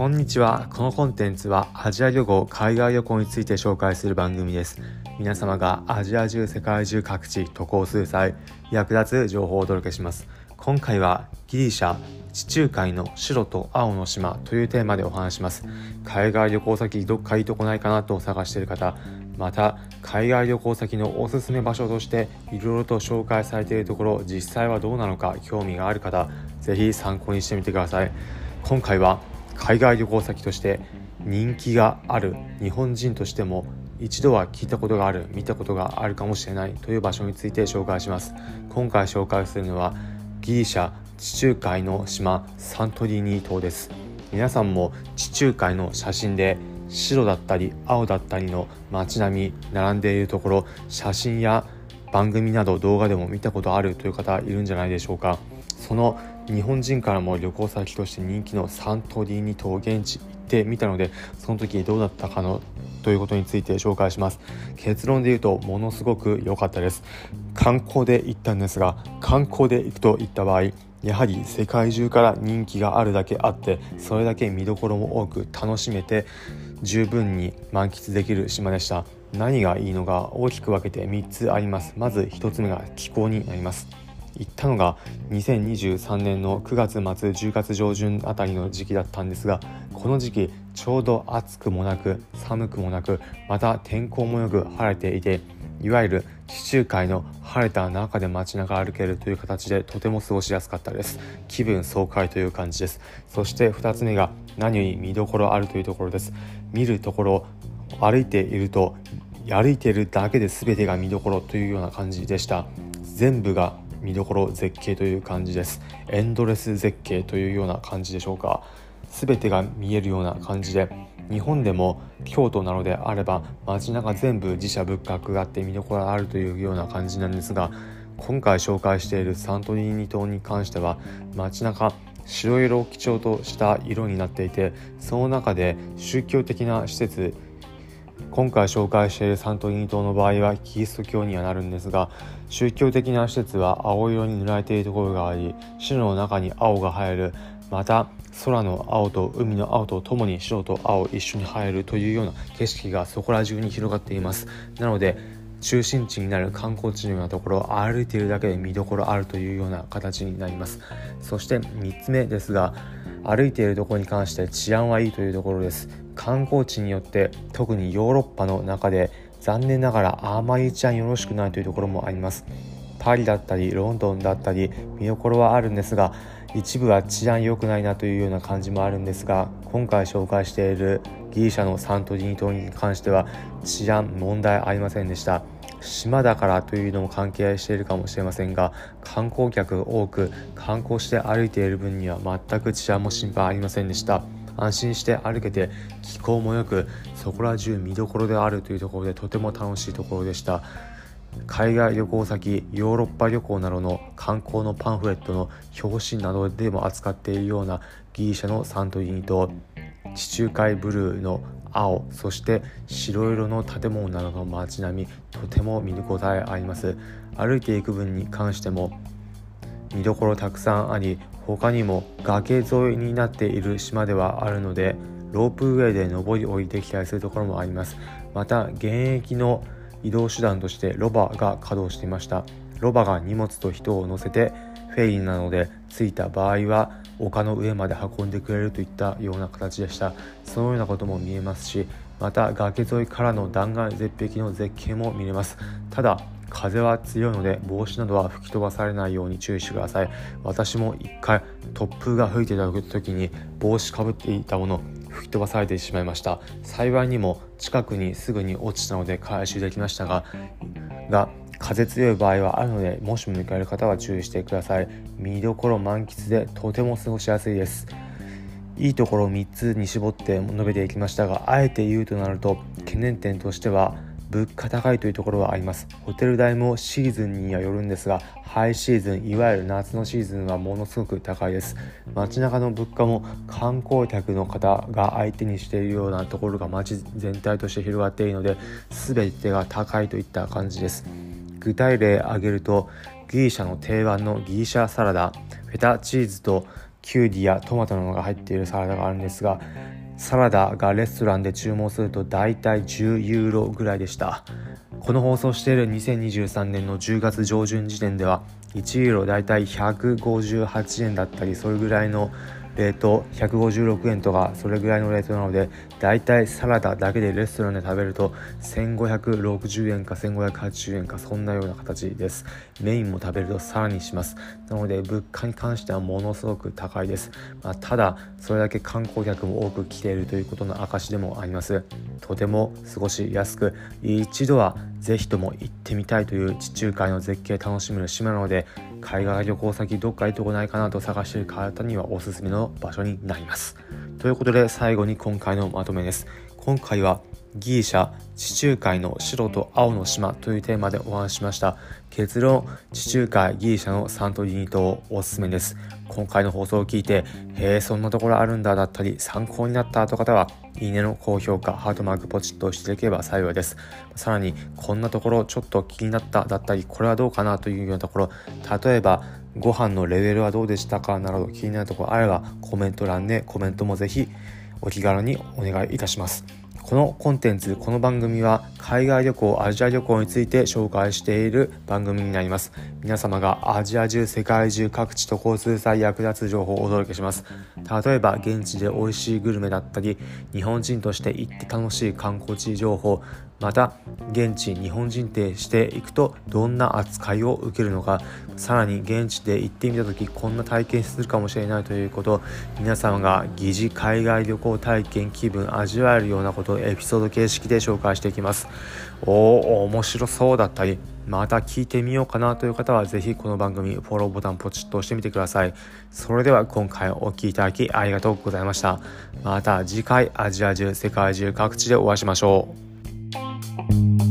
こんにちは。このコンテンツはアジア旅行、海外旅行について紹介する番組です。皆様がアジア中、世界中各地渡航する際、役立つ情報をお届けします。今回はギリシャ、地中海の白と青の島というテーマでお話します。海外旅行先どっかいいとこないかなと探している方、また海外旅行先のおすすめ場所としていろいろと紹介されているところ実際はどうなのか興味がある方是非参考にしてみてください今回は海外旅行先として人気がある日本人としても一度は聞いたことがある見たことがあるかもしれないという場所について紹介します。今回紹介するのはギリシャ地中海の島サントリーニ島です。皆さんも地中海の写真で白だったり青だったりの街並み並んでいるところ写真や番組など動画でも見たことあるという方いるんじゃないでしょうか。その日本人からも旅行先として人気のサントリーニ島現地行ってみたのでその時どうだったかのということについて紹介します結論で言うとものすごく良かったです。観光で行ったんですが観光で行くといった場合やはり世界中から人気があるだけあってそれだけ見どころも多く楽しめて十分に満喫できる島でした。何がいいのが大きく分けて3つありますまず1つ目が気候になります。行ったのが2023年の9月末10月上旬あたりの時期だったんですがこの時期ちょうど暑くもなく寒くもなくまた天候もよく晴れていていわゆる地中海の晴れた中で街中歩けるという形でとても過ごしやすかったです。気分爽快という感じです。そして2つ目が何より見どころあるというところです。見るところ歩いていると歩いているだけで全てが見どころというような感じでした。全部が見どころ絶景という感じです。エンドレス絶景というような感じでしょうか。全てが見えるような感じで。日本でも京都なのであれば街中全部自社仏閣があって見どころあるというような感じなんですが今回紹介しているサントリーニ島に関しては街中白色を基調とした色になっていてその中で宗教的な施設今回紹介しているサントリーニ島の場合はキリスト教にはなるんですが宗教的な施設は青色に塗られているところがあり白の中に青が入る。また空の青と海の青とともに白と青一緒に入るというような景色がそこら中に広がっています。なので中心地になる観光地のようなところを歩いているだけで見どころあるというような形になります。そして3つ目ですが歩いているところに関して治安はいいというところです。観光地によって特にヨーロッパの中で残念ながらあまり治安よろしくないというところもあります。パリだったりロンドンだったり見どころはあるんですが一部は治安良くないなというような感じもあるんですが今回紹介しているギリシャのサントリーニ島に関しては治安問題ありませんでした。島だからというのも関係しているかもしれませんが観光客多く観光して歩いている分には全く治安も心配ありませんでした。安心して歩けて気候もよくそこら中見どころであるというところでとても楽しいところでした。海外旅行先ヨーロッパ旅行などの観光のパンフレットの表紙などでも扱っているようなギリシャのサントリーニと地中海ブルーの青そして白色の建物などの街並みとても見応えあります。歩いていく分に関しても見どころたくさんあり他にも崖沿いになっている島ではあるのでロープウェイで登り降りてきたりするところもあります。また現役の移動手段としてロバが稼働していました。ロバが荷物と人を乗せてフェリーなので着いた場合は丘の上まで運んでくれるといったような形でした。そのようなことも見えますしまた崖沿いからの断崖絶壁の絶景も見れます。ただ風は強いので帽子などは吹き飛ばされないように注意してください。私も一回突風が吹いていた時に帽子かぶっていたもの吹き飛ばされてしまいました。幸いにも近くにすぐに落ちたので回収できましたがが風強い場合はあるのでもしも行かれる方は注意してください。見どころ満喫でとても過ごしやすいです。いいところを3つに絞って述べていきましたがあえて言うとなると懸念点としては物価高いというところはあります。ホテル代もシーズンにはよるんですがハイシーズンいわゆる夏のシーズンはものすごく高いです。街中の物価も観光客の方が相手にしているようなところが街全体として広がっているので全てが高いといった感じです。具体例挙げるとギリシャの定番のギリシャサラダフェタチーズとキュウリやトマトなどが入っているサラダがあるんですがサラダがレストランで注文すると大体10ユーロぐらいでした。この放送している2023年の10月上旬時点では1ユーロ大体158円だったりそれぐらいのレート156円とかそれぐらいのレートなのでだいたいサラダだけでレストランで食べると1560円か1580円かそんなような形です。メインも食べるとさらにします。なので物価に関してはものすごく高いです、まあ、ただそれだけ観光客も多く来ているということの証でもあります。とても過ごしやすく一度はぜひとも行ってみたいという地中海の絶景楽しめる島なので海外旅行先どっかいいとこないかなと探してる方にはおすすめの場所になります。ということで最後に今回のまとめです。今回はギリシャ地中海の白と青の島というテーマでお話ししました。結論地中海ギリシャのサントリーニ島おすすめです。今回の放送を聞いてへえそんなところあるんだだったり参考になったと方はいいねの高評価ハートマークポチッと押していただければ幸いです。さらにこんなところちょっと気になっただったりこれはどうかなというようなところ例えばご飯のレベルはどうでしたかなど気になるところあればコメント欄でコメントもぜひお気軽にお願いいたします。このコンテンツこの番組は海外旅行アジア旅行について紹介している番組になります。皆様がアジア中世界中各地と交通際役立つ情報をお届けします。例えば現地で美味しいグルメだったり日本人として行って楽しい観光地情報また現地日本人ってしていくとどんな扱いを受けるのかさらに現地で行ってみた時こんな体験するかもしれないということ皆様が疑似海外旅行体験気分味わえるようなことをエピソード形式で紹介していきます。おお面白そうだったり。また聞いてみようかなという方はぜひこの番組フォローボタンポチッと押してみてください。それでは今回お聴きいただきありがとうございました。また次回アジア中世界中各地でお会いしましょう。you